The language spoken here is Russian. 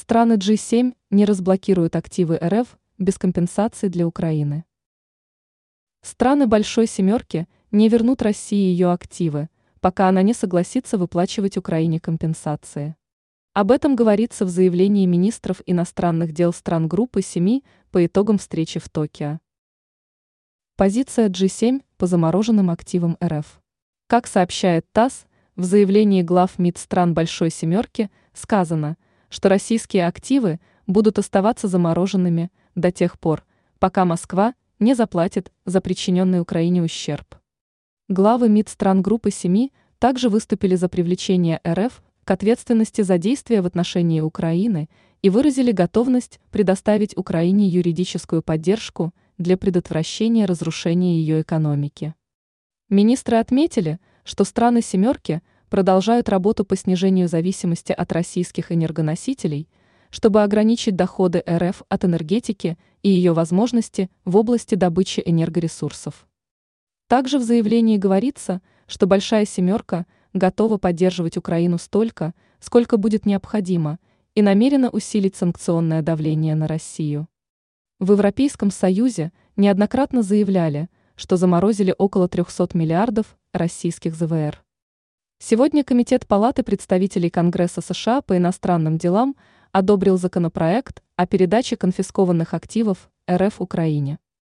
Страны G7 не разблокируют активы РФ без компенсации для Украины. Страны Большой Семерки не вернут России ее активы, пока она не согласится выплачивать Украине компенсации. Об этом говорится в заявлении министров иностранных дел стран группы семи по итогам встречи в Токио. Позиция G7 по замороженным активам РФ. Как сообщает ТАСС, в заявлении глав МИД стран Большой Семерки сказано – что российские активы будут оставаться замороженными до тех пор, пока Москва не заплатит за причиненный Украине ущерб. Главы МИД стран группы семи также выступили за привлечение РФ к ответственности за действия в отношении Украины и выразили готовность предоставить Украине юридическую поддержку для предотвращения разрушения ее экономики. Министры отметили, что страны «семерки» продолжают работу по снижению зависимости от российских энергоносителей, чтобы ограничить доходы РФ от энергетики и ее возможности в области добычи энергоресурсов. Также в заявлении говорится, что «Большая семерка» готова поддерживать Украину столько, сколько будет необходимо, и намерена усилить санкционное давление на Россию. В Европейском Союзе неоднократно заявляли, что заморозили около 300 миллиардов российских ЗВР. Сегодня Комитет Палаты представителей Конгресса США по иностранным делам одобрил законопроект о передаче конфискованных активов РФ Украине.